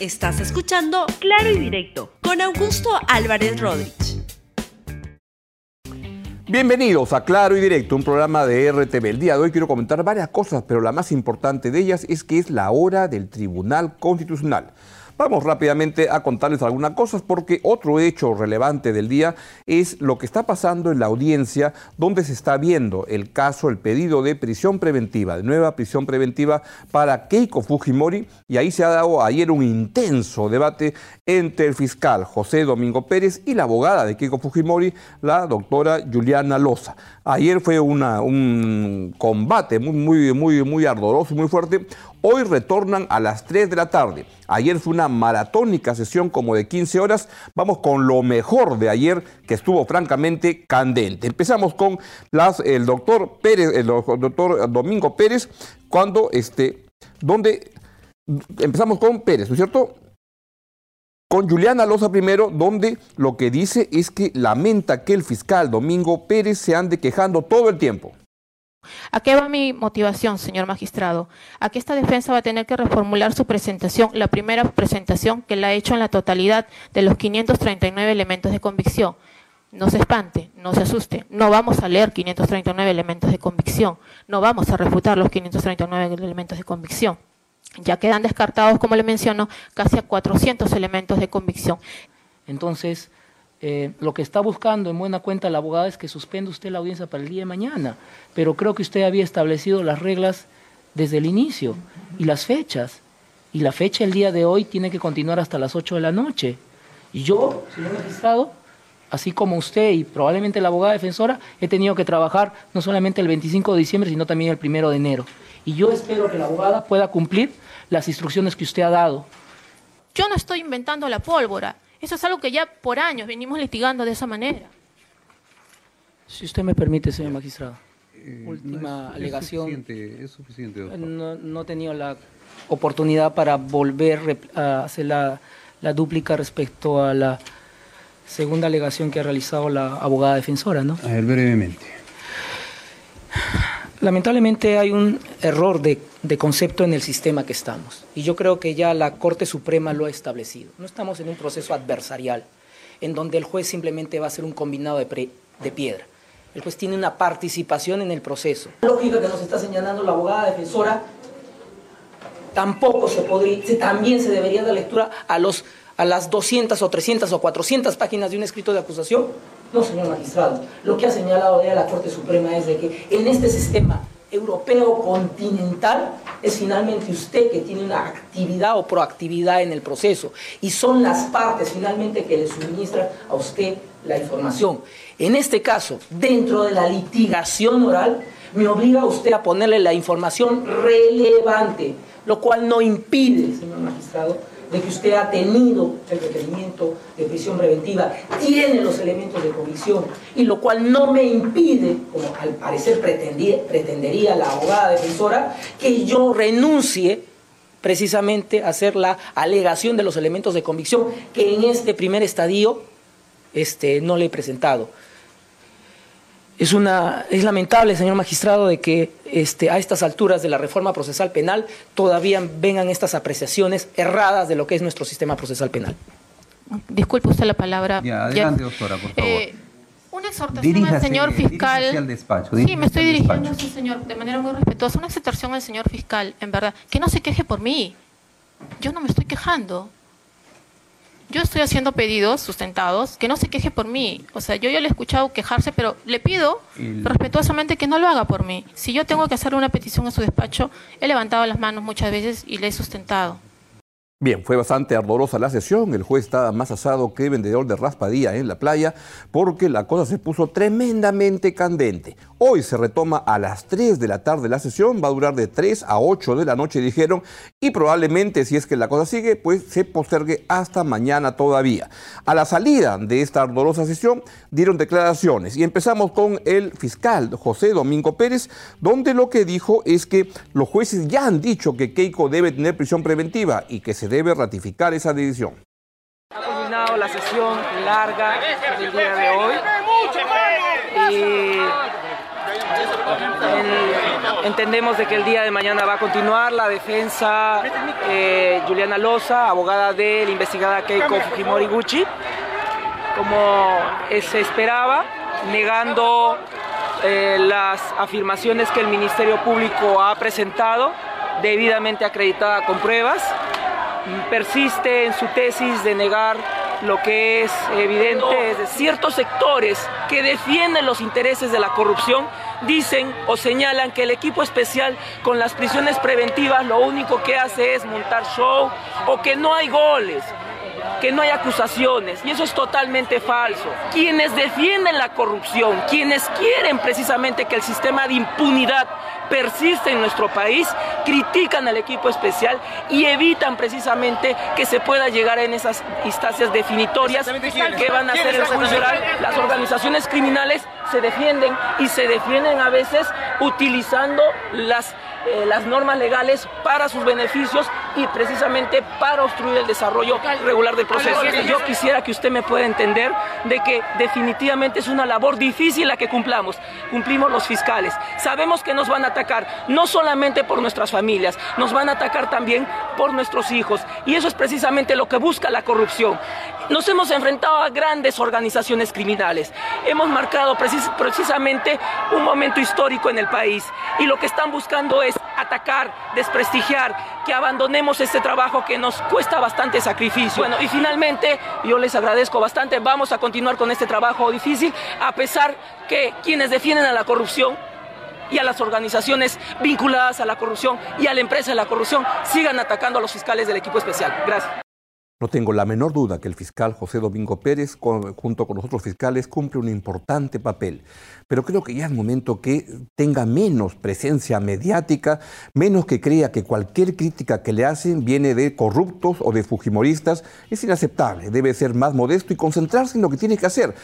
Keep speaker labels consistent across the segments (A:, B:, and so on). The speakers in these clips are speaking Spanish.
A: Estás escuchando Claro y Directo con Augusto Álvarez Rodríguez.
B: Bienvenidos a Claro y Directo, un programa de RTV. El día de hoy quiero comentar varias cosas, pero la más importante de ellas es que es la hora del Tribunal Constitucional. Vamos rápidamente a contarles algunas cosas porque otro hecho relevante del día es lo que está pasando en la audiencia donde se está viendo el caso, el pedido de prisión preventiva, de nueva prisión preventiva para Keiko Fujimori y ahí se ha dado ayer un intenso debate entre el fiscal José Domingo Pérez y la abogada de Keiko Fujimori, la doctora Juliana Loza. Ayer fue un combate muy, muy, muy, muy ardoroso, muy fuerte. Hoy retornan a las 3 de la tarde. Ayer fue una maratónica sesión como de 15 horas. Vamos con lo mejor de ayer que estuvo francamente candente. Empezamos con las, el doctor Pérez, el doctor Domingo Pérez, cuando este, donde empezamos con Pérez, ¿no es cierto? con Juliana Loza primero, donde lo que dice es que lamenta que el fiscal Domingo Pérez se ande quejando todo el tiempo.
C: ¿A qué va mi motivación, señor magistrado? A que esta defensa va a tener que reformular su presentación, la primera presentación que la ha hecho en la totalidad de los 539 elementos de convicción. No se espante, no se asuste, no vamos a leer 539 elementos de convicción, no vamos a refutar los 539 elementos de convicción. Ya quedan descartados, como le menciono, casi a 400 elementos de convicción.
D: Entonces, eh, lo que está buscando en buena cuenta la abogada es que suspenda usted la audiencia para el día de mañana, pero creo que usted había establecido las reglas desde el inicio y las fechas. Y la fecha el día de hoy tiene que continuar hasta las 8 de la noche. Y yo, señor magistrado, así como usted y probablemente la abogada defensora, he tenido que trabajar no solamente el 25 de diciembre, sino también el 1 de enero. Y yo espero que la abogada pueda cumplir las instrucciones que usted ha dado.
C: Yo no estoy inventando la pólvora. Eso es algo que ya por años venimos litigando de esa manera.
D: Si usted me permite, señor magistrado. Eh, Última
E: es,
D: alegación.
E: suficiente, es suficiente.
D: No, no, he tenido la oportunidad para volver a hacer la, la dúplica respecto a la segunda alegación que ha realizado la abogada defensora, ¿no?
E: A ver, brevemente.
D: Lamentablemente hay un error de, concepto en el sistema que estamos y yo creo que ya la Corte Suprema lo ha establecido. No estamos en un proceso adversarial en donde el juez simplemente va a ser un combinado de, de piedra. El juez tiene una participación en el proceso. La lógica que nos está señalando la abogada defensora tampoco se podría, también se debería dar lectura a, los, a las 200 o 300 o 400 páginas de un escrito de acusación no, señor magistrado. Lo que ha señalado ya la Corte Suprema es de que en este sistema europeo continental es finalmente usted que tiene una actividad o proactividad en el proceso y son las partes finalmente que le suministran a usted la información. En este caso, dentro de la litigación oral, me obliga a usted a ponerle la información relevante, lo cual no impide, señor magistrado, de que usted ha tenido el requerimiento de prisión preventiva, tiene los elementos de convicción, y lo cual no me impide, como al parecer pretendería la abogada defensora, que yo renuncie precisamente a hacer la alegación de los elementos de convicción que en este primer estadio este, no le he presentado. Es, una, es lamentable, señor magistrado, de que este, a estas alturas de la reforma procesal penal todavía vengan estas apreciaciones erradas de lo que es nuestro sistema procesal penal.
C: Disculpe usted la palabra.
E: Ya, adelante, doctora, por favor.
C: Eh, una exhortación al señor fiscal.
E: Al despacho,
C: sí, me estoy dirigiendo a ese señor de manera muy respetuosa. Una exhortación al señor fiscal, en verdad, que no se queje por mí. Yo no me estoy quejando yo estoy haciendo pedidos sustentados, que no se queje por mí. O sea, yo ya le he escuchado quejarse, pero le pido respetuosamente que no lo haga por mí. Si yo tengo que hacerle una petición a su despacho, he levantado las manos muchas veces y le he sustentado.
B: Bien, fue bastante ardorosa la sesión. El juez estaba más asado que vendedor de raspadilla en la playa porque la cosa se puso tremendamente candente. Hoy se retoma a las 3 de la tarde la sesión, va a durar de 3 a 8 de la noche, dijeron, y probablemente si es que la cosa sigue, pues se postergue hasta mañana todavía. A la salida de esta ardorosa sesión dieron declaraciones y empezamos con el fiscal José Domingo Pérez, donde lo que dijo es que los jueces ya han dicho que Keiko debe tener prisión preventiva y que se debe ratificar esa decisión.
F: Ha culminado la sesión larga del día de hoy y
G: entendemos de que el día de mañana va a continuar la defensa eh, Juliana Loza, abogada del investigada Keiko Fujimori Gucci, como se esperaba, negando eh, las afirmaciones que el Ministerio Público ha presentado, debidamente acreditada con pruebas, persiste en su tesis de negar lo que es evidente ciertos sectores que defienden los intereses de la corrupción dicen o señalan que el equipo especial con las prisiones preventivas lo único que hace es montar show o que no hay goles que no hay acusaciones y eso es totalmente falso. Quienes defienden la corrupción, quienes quieren precisamente que el sistema de impunidad persiste en nuestro país, critican al equipo especial y evitan precisamente que se pueda llegar en esas instancias definitorias que van a hacer el juicio oral. Las organizaciones criminales se defienden y se defienden a veces utilizando las eh, las normas legales para sus beneficios y precisamente para obstruir el desarrollo regular del proceso. Yo quisiera que usted me pueda entender de que definitivamente es una labor difícil la que cumplamos. Cumplimos los fiscales. Sabemos que nos van a atacar no solamente por nuestras familias, nos van a atacar también por nuestros hijos. Y eso es precisamente lo que busca la corrupción. Nos hemos enfrentado a grandes organizaciones criminales. Hemos marcado precisamente un momento histórico en el país. Y lo que están buscando es atacar, desprestigiar, que abandonemos este trabajo que nos cuesta bastante sacrificio. Bueno, y finalmente, yo les agradezco bastante, vamos a continuar con este trabajo difícil, a pesar que quienes defienden a la corrupción y a las organizaciones vinculadas a la corrupción y a la empresa de la corrupción sigan atacando a los fiscales del equipo especial. Gracias.
B: No tengo la menor duda que el fiscal José Domingo Pérez, junto con los otros fiscales, cumple un importante papel. Pero creo que ya es momento que tenga menos presencia mediática, menos que crea que cualquier crítica que le hacen viene de corruptos o de fujimoristas. Es inaceptable. Debe ser más modesto y concentrarse en lo que tiene que hacer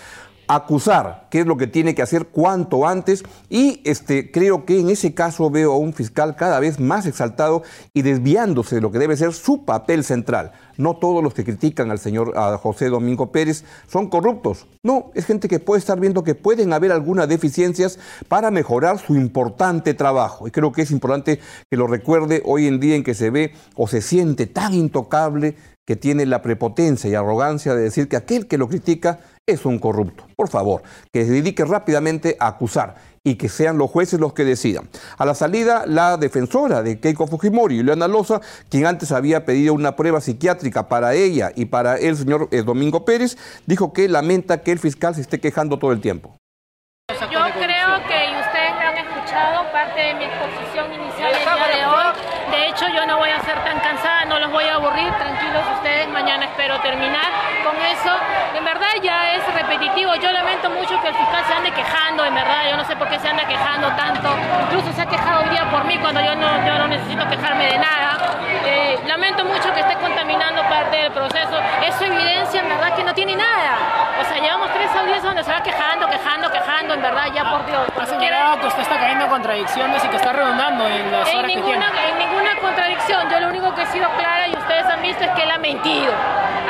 B: acusar, qué es lo que tiene que hacer cuanto antes y este, creo que en ese caso veo a un fiscal cada vez más exaltado y desviándose de lo que debe ser su papel central. No todos los que critican al señor José Domingo Pérez son corruptos. No, es gente que puede estar viendo que pueden haber algunas deficiencias para mejorar su importante trabajo. Y creo que es importante que lo recuerde hoy en día en que se ve o se siente tan intocable que tiene la prepotencia y arrogancia de decir que aquel que lo critica es un corrupto. Por favor, que se dedique rápidamente a acusar y que sean los jueces los que decidan. A la salida, la defensora de Keiko Fujimori, Leona Loza, quien antes había pedido una prueba psiquiátrica para ella y para el señor eh, Domingo Pérez, dijo que lamenta que el fiscal se esté quejando todo el tiempo.
H: Yo creo que ustedes han escuchado parte de mi exposición inicial el día de hoy. De hecho, yo no voy a ser tan cansada, no los voy a aburrir, tranquilos mañana espero terminar con eso. En verdad ya es repetitivo, yo lamento mucho que el fiscal se ande quejando, en verdad, yo no sé por qué se anda quejando tanto, incluso se ha quejado un día por mí cuando yo no, yo no necesito quejarme de nada. Eh, lamento mucho que esté contaminando parte del proceso, eso evidencia en verdad que no tiene nada. O sea, llevamos tres audiencias donde se va quejando, quejando, quejando, en verdad, ya por Dios.
I: Señalado que usted está cayendo en contradicciones y que está redundando en las
H: en
I: horas
H: ninguna,
I: que tiene.
H: En ninguna contradicción, yo lo único que he sido clara y ustedes han visto es que él ha mentido.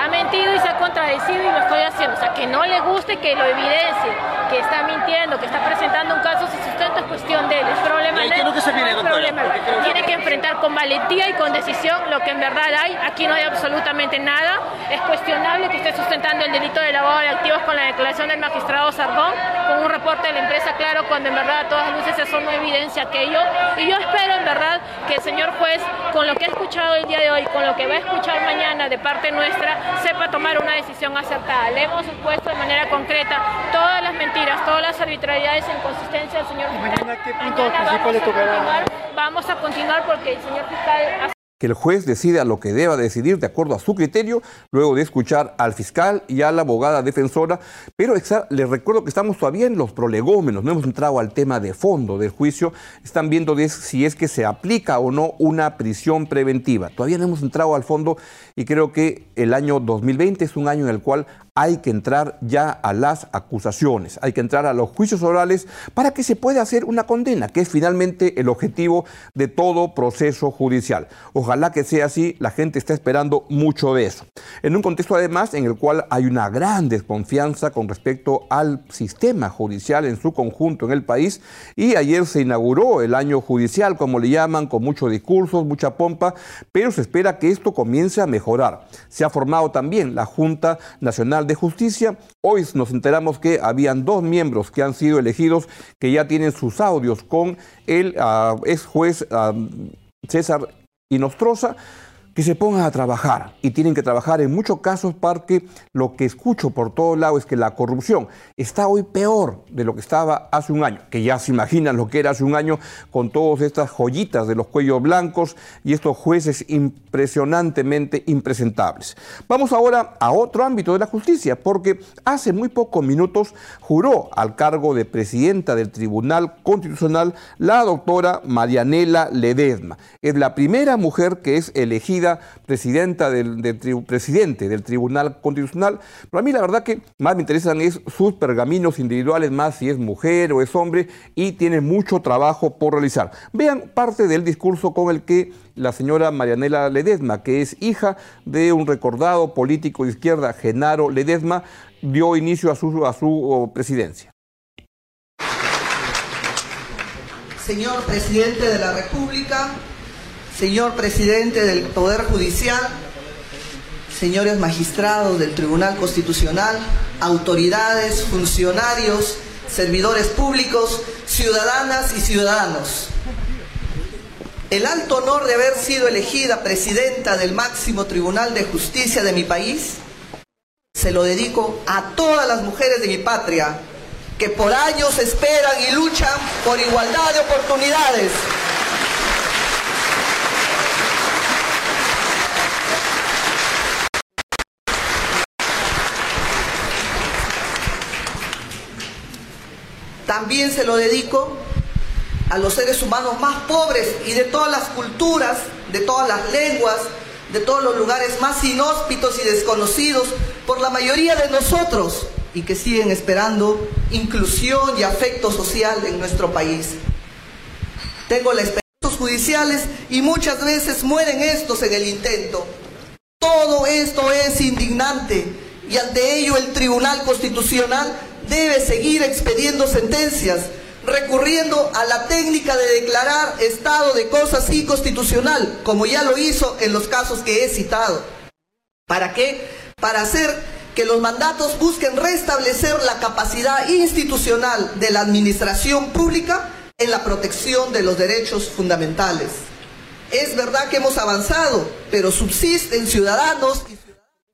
H: Ha mentido y se ha contradecido y lo estoy haciendo. O sea, que no le guste, que lo evidencie, que está mintiendo, que está presentando un caso sustento es cuestión de él. Es problema de él. no es problema. Tiene que enfrentar con valentía y con decisión lo que en verdad hay. Aquí no hay absolutamente nada. Es cuestionable que esté sustentando el delito de lavado de activos con la declaración del magistrado Sardón, con un reporte de la empresa, claro, cuando en verdad a todas luces eso no evidencia aquello. Y yo espero en verdad que el señor juez, con lo que ha escuchado el día de hoy, con lo que va a escuchar mañana de parte nuestra, sepa tomar una decisión acertada. Le hemos expuesto de manera concreta todas las mentiras, todas las arbitrariedades e inconsistencias del señor fiscal.
I: mañana qué punto
H: Mañana vamos
I: le
H: a
I: tocará?
H: continuar, vamos a continuar porque el señor fiscal ha
B: el juez decida lo que deba decidir de acuerdo a su criterio, luego de escuchar al fiscal y a la abogada defensora. Pero les recuerdo que estamos todavía en los prolegómenos, no hemos entrado al tema de fondo del juicio. Están viendo si es que se aplica o no una prisión preventiva. Todavía no hemos entrado al fondo y creo que el año 2020 es un año en el cual hay que entrar ya a las acusaciones, hay que entrar a los juicios orales para que se pueda hacer una condena, que es finalmente el objetivo de todo proceso judicial. Ojalá que sea así, la gente está esperando mucho de eso. En un contexto además en el cual hay una gran desconfianza con respecto al sistema judicial en su conjunto en el país y ayer se inauguró el año judicial, como le llaman, con muchos discursos, mucha pompa, pero se espera que esto comience a mejorar. Se ha formado también la Junta Nacional de Justicia. Hoy nos enteramos que habían dos miembros que han sido elegidos que ya tienen sus audios con el uh, ex juez uh, César Inostroza que se pongan a trabajar y tienen que trabajar en muchos casos porque lo que escucho por todos lados es que la corrupción está hoy peor de lo que estaba hace un año, que ya se imaginan lo que era hace un año con todas estas joyitas de los cuellos blancos y estos jueces impresionantemente impresentables. Vamos ahora a otro ámbito de la justicia, porque hace muy pocos minutos juró al cargo de presidenta del Tribunal Constitucional la doctora Marianela Ledesma. Es la primera mujer que es elegida presidenta del, presidente del Tribunal Constitucional. Pero a mí la verdad que más me interesan es sus pergaminos individuales, más si es mujer o es hombre, y tiene mucho trabajo por realizar. Vean parte del discurso con el que la señora Marianela Ledesma, que es hija de un recordado político de izquierda, Genaro Ledesma, dio inicio a su, a su presidencia.
J: Señor presidente de la República, señor presidente del Poder Judicial, señores magistrados del Tribunal Constitucional, autoridades, funcionarios, servidores públicos, ciudadanas y ciudadanos. El alto honor de haber sido elegida presidenta del máximo Tribunal de Justicia de mi país se lo dedico a todas las mujeres de mi patria que por años esperan y luchan por igualdad de oportunidades. También se lo dedico a los seres humanos más pobres y de todas las culturas, de todas las lenguas, de todos los lugares más inhóspitos y desconocidos por la mayoría de nosotros y que siguen esperando inclusión y afecto social en nuestro país. Tengo la experiencia judiciales y muchas veces mueren estos en el intento. Todo esto es indignante y ante ello el Tribunal Constitucional debe seguir expediendo sentencias, recurriendo a la técnica de declarar estado de cosas inconstitucional, como ya lo hizo en los casos que he citado. ¿Para qué? Para hacer que los mandatos busquen restablecer la capacidad institucional de la administración pública en la protección de los derechos fundamentales. Es verdad que hemos avanzado, pero subsisten ciudadanos y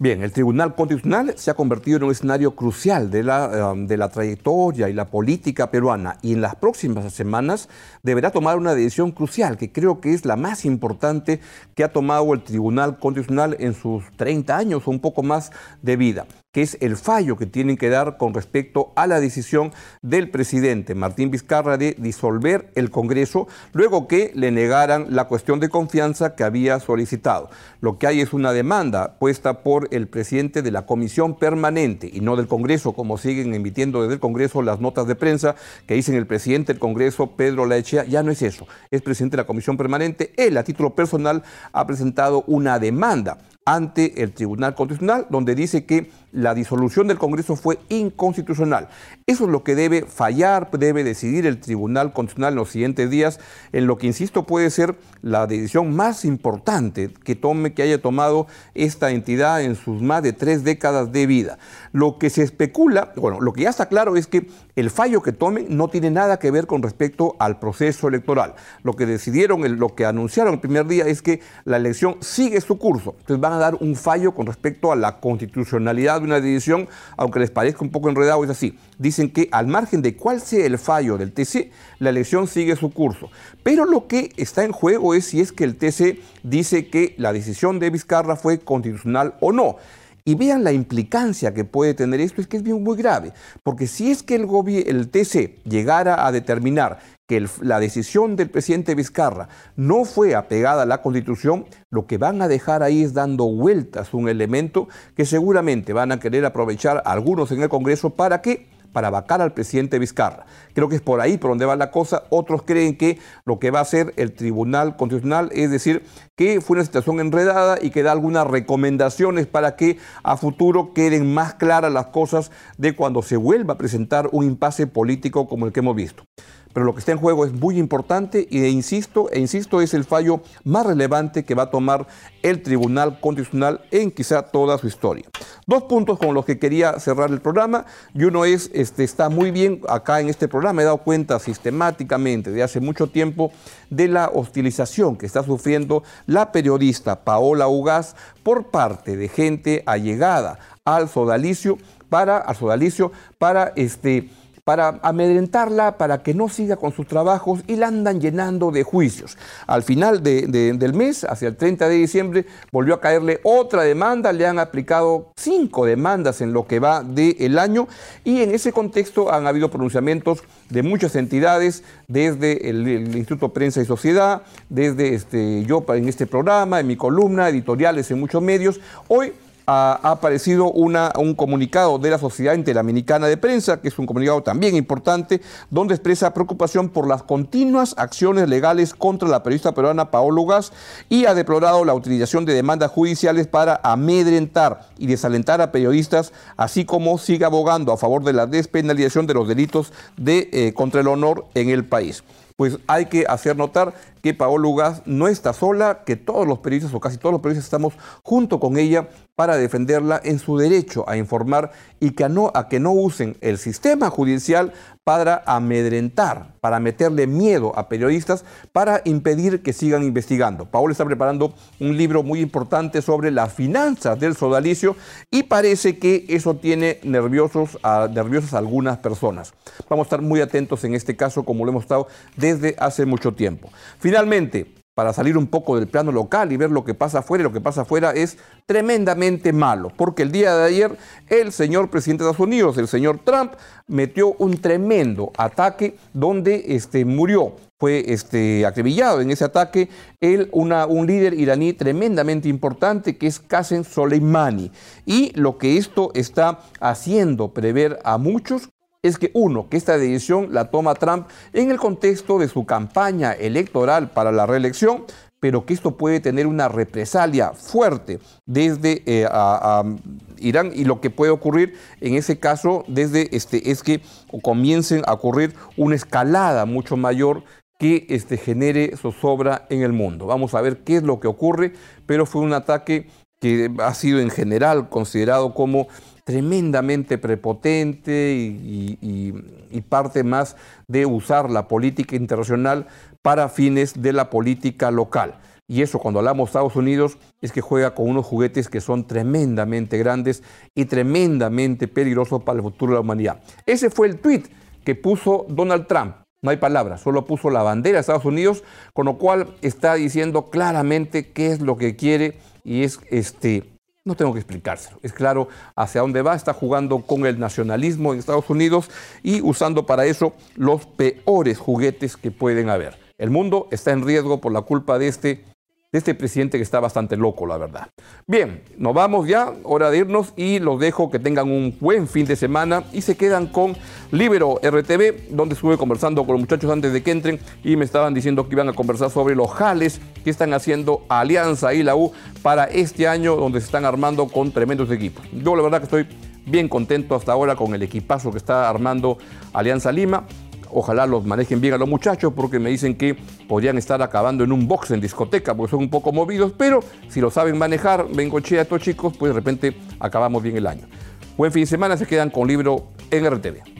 B: Bien, el Tribunal Constitucional se ha convertido en un escenario crucial de la, um, de la, trayectoria y la política peruana y en las próximas semanas deberá tomar una decisión crucial que creo que es la más importante que ha tomado el Tribunal Constitucional en sus 30 años o un poco más de vida que es el fallo que tienen que dar con respecto a la decisión del presidente Martín Vizcarra de disolver el Congreso luego que le negaran la cuestión de confianza que había solicitado. Lo que hay es una demanda puesta por el presidente de la Comisión Permanente y no del Congreso, como siguen emitiendo desde el Congreso las notas de prensa que dicen el presidente del Congreso, Pedro Laechea, ya no es eso, es presidente de la Comisión Permanente. Él, a título personal, ha presentado una demanda ante el Tribunal Constitucional, donde dice que la disolución del Congreso fue inconstitucional. Eso es lo que debe fallar, debe decidir el Tribunal Constitucional en los siguientes días, en lo que, insisto, puede ser la decisión más importante que tome, que haya tomado esta entidad en sus más de tres décadas de vida. Lo que se especula, bueno, lo que ya está claro es que el fallo que tomen no tiene nada que ver con respecto al proceso electoral. Lo que decidieron, lo que anunciaron el primer día es que la elección sigue su curso. Entonces van a dar un fallo con respecto a la constitucionalidad de una decisión, aunque les parezca un poco enredado, es así. Que al margen de cuál sea el fallo del TC, la elección sigue su curso. Pero lo que está en juego es si es que el TC dice que la decisión de Vizcarra fue constitucional o no. Y vean la implicancia que puede tener esto, es que es bien muy grave, porque si es que el, el TC llegara a determinar que la decisión del presidente Vizcarra no fue apegada a la Constitución, lo que van a dejar ahí es dando vueltas un elemento que seguramente van a querer aprovechar algunos en el Congreso para que para vacar al presidente Vizcarra. Creo que es por ahí por donde va la cosa. Otros creen que lo que va a hacer el Tribunal Constitucional es decir que fue una situación enredada y que da algunas recomendaciones para que a futuro queden más claras las cosas de cuando se vuelva a presentar un impasse político como el que hemos visto pero lo que está en juego es muy importante e insisto, e insisto, es el fallo más relevante que va a tomar el Tribunal Constitucional en quizá toda su historia. Dos puntos con los que quería cerrar el programa, y uno es, este, está muy bien acá en este programa, he dado cuenta sistemáticamente de hace mucho tiempo de la hostilización que está sufriendo la periodista Paola Ugaz por parte de gente allegada al sodalicio para, al sodalicio para este, para amedrentarla, para que no siga con sus trabajos y la andan llenando de juicios. Al final del mes, hacia el 30 de diciembre, volvió a caerle otra demanda, le han aplicado cinco demandas en lo que va del año y en ese contexto han habido pronunciamientos de muchas entidades, desde el, Instituto Prensa y Sociedad, desde este, yo en este programa, en mi columna, editoriales en muchos medios. Hoy ha, aparecido un comunicado de la Sociedad Interamericana de Prensa, que es un comunicado también importante, donde expresa preocupación por las continuas acciones legales contra la periodista peruana Paolo Gas y ha deplorado la utilización de demandas judiciales para amedrentar y desalentar a periodistas, así como sigue abogando a favor de la despenalización de los delitos de, eh, contra el honor en el país. Pues hay que hacer notar que Paolo Ugaz no está sola, que todos los periodistas o casi todos los periodistas estamos junto con ella para defenderla en su derecho a informar y que no, a que no usen el sistema judicial para amedrentar, para meterle miedo a periodistas, para impedir que sigan investigando. Paolo está preparando un libro muy importante sobre las finanzas del sodalicio y parece que eso tiene nerviosos a, nerviosas a algunas personas. Vamos a estar muy atentos en este caso, como lo hemos estado desde hace mucho tiempo. Finalmente, para salir un poco del plano local y ver lo que pasa afuera, y lo que pasa afuera es tremendamente malo, porque el día de ayer el señor presidente de Estados Unidos, el señor Trump, metió un tremendo ataque donde este, murió, fue este, acribillado en ese ataque un líder iraní tremendamente importante que es Qasem Soleimani. Y lo que esto está haciendo prever a muchos es que uno, que esta decisión la toma Trump en el contexto de su campaña electoral para la reelección, pero que esto puede tener una represalia fuerte desde eh, Irán y lo que puede ocurrir en ese caso desde este es que comiencen a ocurrir una escalada mucho mayor que este, genere zozobra en el mundo. Vamos a ver qué es lo que ocurre, pero fue un ataque que ha sido en general considerado como tremendamente prepotente y, parte más de usar la política internacional para fines de la política local. Y eso cuando hablamos de Estados Unidos es que juega con unos juguetes que son tremendamente grandes y tremendamente peligrosos para el futuro de la humanidad. Ese fue el tweet que puso Donald Trump. No hay palabras, solo puso la bandera de Estados Unidos, con lo cual está diciendo claramente qué es lo que quiere y es este no tengo que explicárselo. Es claro hacia dónde va. Está jugando con el nacionalismo en Estados Unidos y usando para eso los peores juguetes que pueden haber. El mundo está en riesgo por la culpa de este de este presidente que está bastante loco, la verdad. Bien, nos vamos ya, hora de irnos y los dejo que tengan un buen fin de semana y se quedan con Libero RTV, donde estuve conversando con los muchachos antes de que entren y me estaban diciendo que iban a conversar sobre los jales que están haciendo Alianza y la U para este año, donde se están armando con tremendos equipos. Yo la verdad que estoy bien contento hasta ahora con el equipazo que está armando Alianza Lima. Ojalá los manejen bien a los muchachos porque me dicen que podrían estar acabando en un box en discoteca porque son un poco movidos, pero si lo saben manejar, bengochea a estos chicos, pues de repente acabamos bien el año. Buen fin de semana, se quedan con libro en RTV.